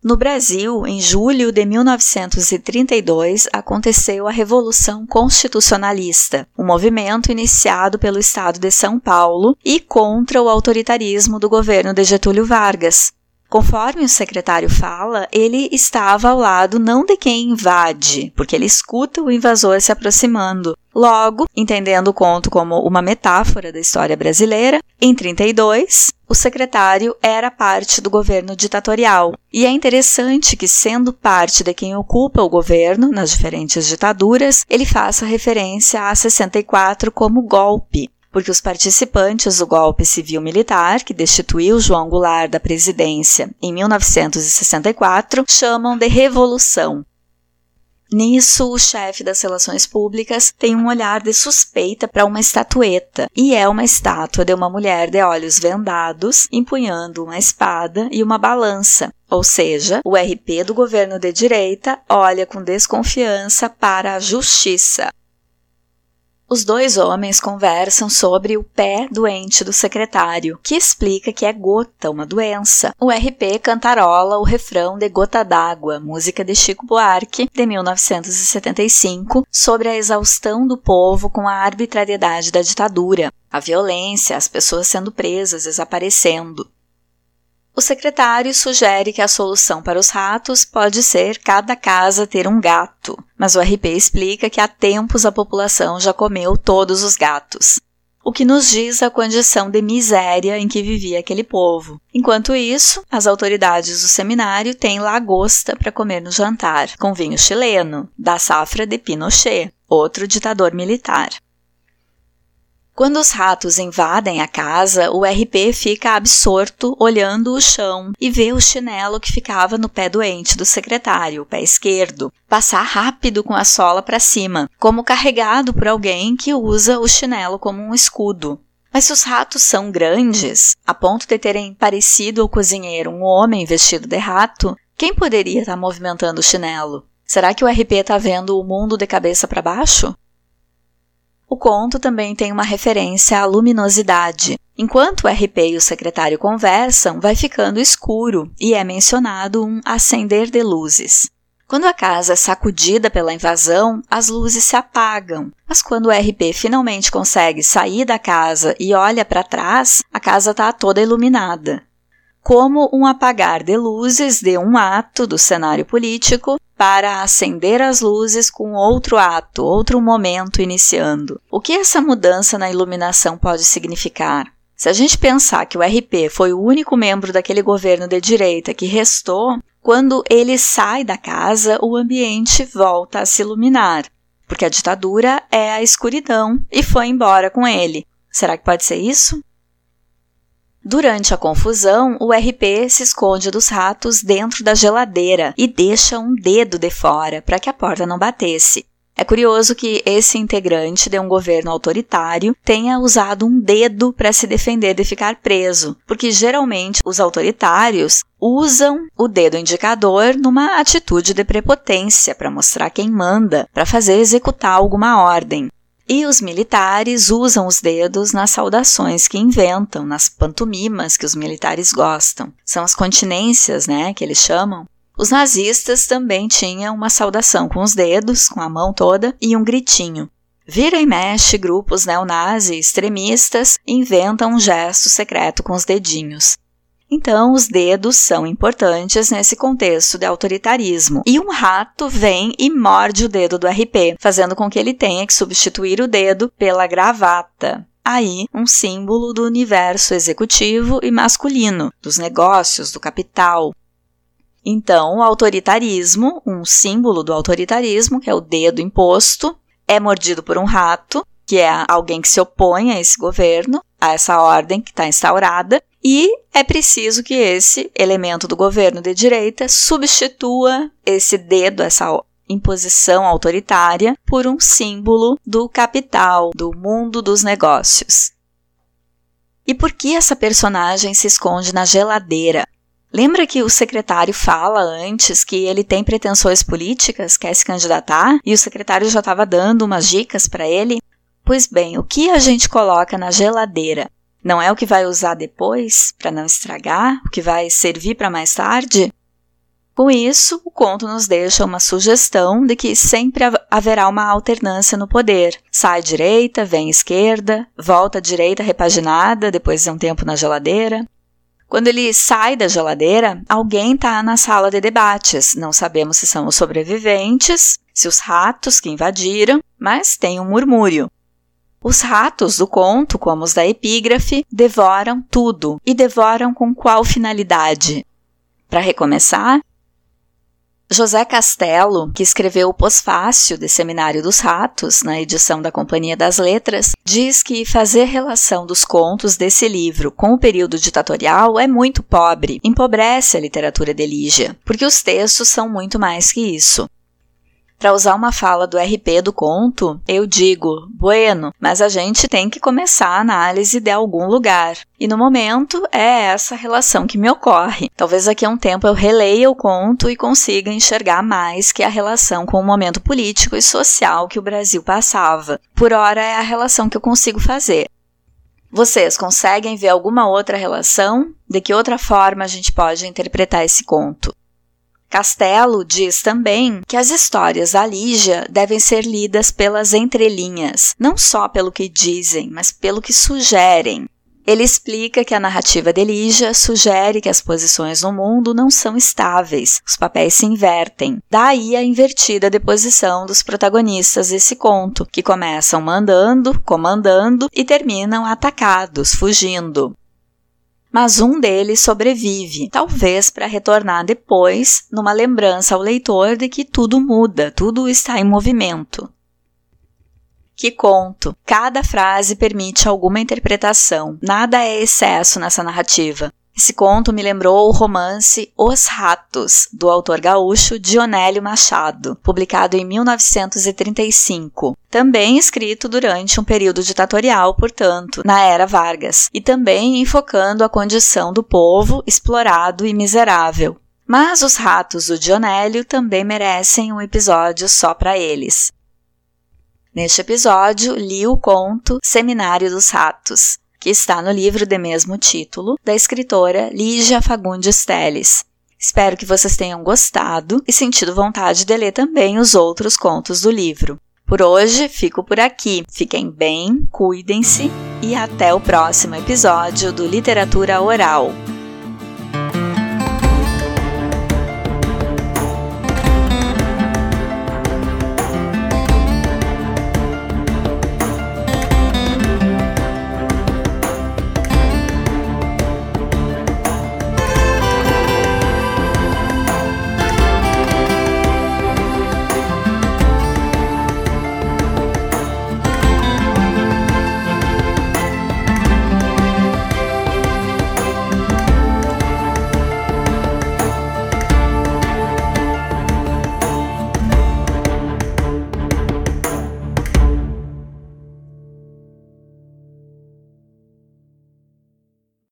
No Brasil, em julho de 1932, aconteceu a Revolução Constitucionalista, um movimento iniciado pelo Estado de São Paulo e contra o autoritarismo do governo de Getúlio Vargas. Conforme o secretário fala, ele estava ao lado não de quem invade, porque ele escuta o invasor se aproximando. Logo, entendendo o conto como uma metáfora da história brasileira, em 32, o secretário era parte do governo ditatorial. E é interessante que, sendo parte de quem ocupa o governo nas diferentes ditaduras, ele faça referência a 64 como golpe, porque os participantes do golpe civil-militar, que destituiu João Goulart da presidência em 1964, chamam de revolução. Nisso, o chefe das relações públicas tem um olhar de suspeita para uma estatueta, e é uma estátua de uma mulher de olhos vendados, empunhando uma espada e uma balança. Ou seja, o RP do governo de direita olha com desconfiança para a justiça. Os dois homens conversam sobre o pé doente do secretário, que explica que é gota, uma doença. O RP cantarola o refrão de Gota d'Água, música de Chico Buarque, de 1975, sobre a exaustão do povo com a arbitrariedade da ditadura, a violência, as pessoas sendo presas, desaparecendo. O secretário sugere que a solução para os ratos pode ser cada casa ter um gato, mas o RP explica que há tempos a população já comeu todos os gatos. O que nos diz a condição de miséria em que vivia aquele povo. Enquanto isso, as autoridades do seminário têm lagosta para comer no jantar, com vinho chileno, da safra de Pinochet, outro ditador militar. Quando os ratos invadem a casa, o RP fica absorto olhando o chão e vê o chinelo que ficava no pé doente do secretário, o pé esquerdo, passar rápido com a sola para cima, como carregado por alguém que usa o chinelo como um escudo. Mas se os ratos são grandes, a ponto de terem parecido ao cozinheiro um homem vestido de rato, quem poderia estar movimentando o chinelo? Será que o RP está vendo o mundo de cabeça para baixo? O conto também tem uma referência à luminosidade. Enquanto o RP e o secretário conversam, vai ficando escuro e é mencionado um acender de luzes. Quando a casa é sacudida pela invasão, as luzes se apagam, mas quando o RP finalmente consegue sair da casa e olha para trás, a casa está toda iluminada como um apagar de luzes de um ato do cenário político para acender as luzes com outro ato, outro momento iniciando. O que essa mudança na iluminação pode significar? Se a gente pensar que o RP foi o único membro daquele governo de direita que restou, quando ele sai da casa, o ambiente volta a se iluminar, porque a ditadura é a escuridão e foi embora com ele. Será que pode ser isso? Durante a confusão, o RP se esconde dos ratos dentro da geladeira e deixa um dedo de fora para que a porta não batesse. É curioso que esse integrante de um governo autoritário tenha usado um dedo para se defender de ficar preso, porque geralmente os autoritários usam o dedo indicador numa atitude de prepotência para mostrar quem manda, para fazer executar alguma ordem. E os militares usam os dedos nas saudações que inventam, nas pantomimas que os militares gostam. São as continências, né, que eles chamam. Os nazistas também tinham uma saudação com os dedos, com a mão toda, e um gritinho. Vira e mexe, grupos neonazis extremistas inventam um gesto secreto com os dedinhos. Então, os dedos são importantes nesse contexto de autoritarismo. E um rato vem e morde o dedo do RP, fazendo com que ele tenha que substituir o dedo pela gravata. Aí, um símbolo do universo executivo e masculino, dos negócios, do capital. Então, o autoritarismo, um símbolo do autoritarismo, que é o dedo imposto, é mordido por um rato, que é alguém que se opõe a esse governo, a essa ordem que está instaurada, e é preciso que esse elemento do governo de direita substitua esse dedo, essa imposição autoritária, por um símbolo do capital, do mundo dos negócios. E por que essa personagem se esconde na geladeira? Lembra que o secretário fala antes que ele tem pretensões políticas, quer se candidatar, e o secretário já estava dando umas dicas para ele? Pois bem, o que a gente coloca na geladeira? Não é o que vai usar depois, para não estragar, o que vai servir para mais tarde? Com isso, o conto nos deixa uma sugestão de que sempre haverá uma alternância no poder. Sai direita, vem esquerda, volta à direita repaginada depois de um tempo na geladeira. Quando ele sai da geladeira, alguém está na sala de debates. Não sabemos se são os sobreviventes, se os ratos que invadiram, mas tem um murmúrio. Os ratos do conto, como os da epígrafe, devoram tudo. E devoram com qual finalidade? Para recomeçar, José Castelo, que escreveu o pós-fácil de Seminário dos Ratos, na edição da Companhia das Letras, diz que fazer relação dos contos desse livro com o período ditatorial é muito pobre, empobrece a literatura de Lígia, porque os textos são muito mais que isso. Para usar uma fala do RP do conto, eu digo, bueno, mas a gente tem que começar a análise de algum lugar. E no momento é essa relação que me ocorre. Talvez daqui a um tempo eu releia o conto e consiga enxergar mais que a relação com o momento político e social que o Brasil passava. Por hora é a relação que eu consigo fazer. Vocês conseguem ver alguma outra relação? De que outra forma a gente pode interpretar esse conto? Castelo diz também que as histórias da Lígia devem ser lidas pelas entrelinhas, não só pelo que dizem, mas pelo que sugerem. Ele explica que a narrativa de Lígia sugere que as posições no mundo não são estáveis, os papéis se invertem. Daí a invertida deposição dos protagonistas desse conto, que começam mandando, comandando e terminam atacados, fugindo mas um deles sobrevive, talvez para retornar depois numa lembrança ao leitor de que tudo muda, tudo está em movimento. Que conto! Cada frase permite alguma interpretação, nada é excesso nessa narrativa. Esse conto me lembrou o romance Os Ratos, do autor gaúcho Dionélio Machado, publicado em 1935, também escrito durante um período ditatorial, portanto, na era Vargas, e também enfocando a condição do povo explorado e miserável. Mas os ratos do Dionélio também merecem um episódio só para eles. Neste episódio, li o conto Seminário dos Ratos, que está no livro de mesmo título, da escritora Lígia Fagundes Teles. Espero que vocês tenham gostado e sentido vontade de ler também os outros contos do livro. Por hoje, fico por aqui. Fiquem bem, cuidem-se e até o próximo episódio do Literatura Oral.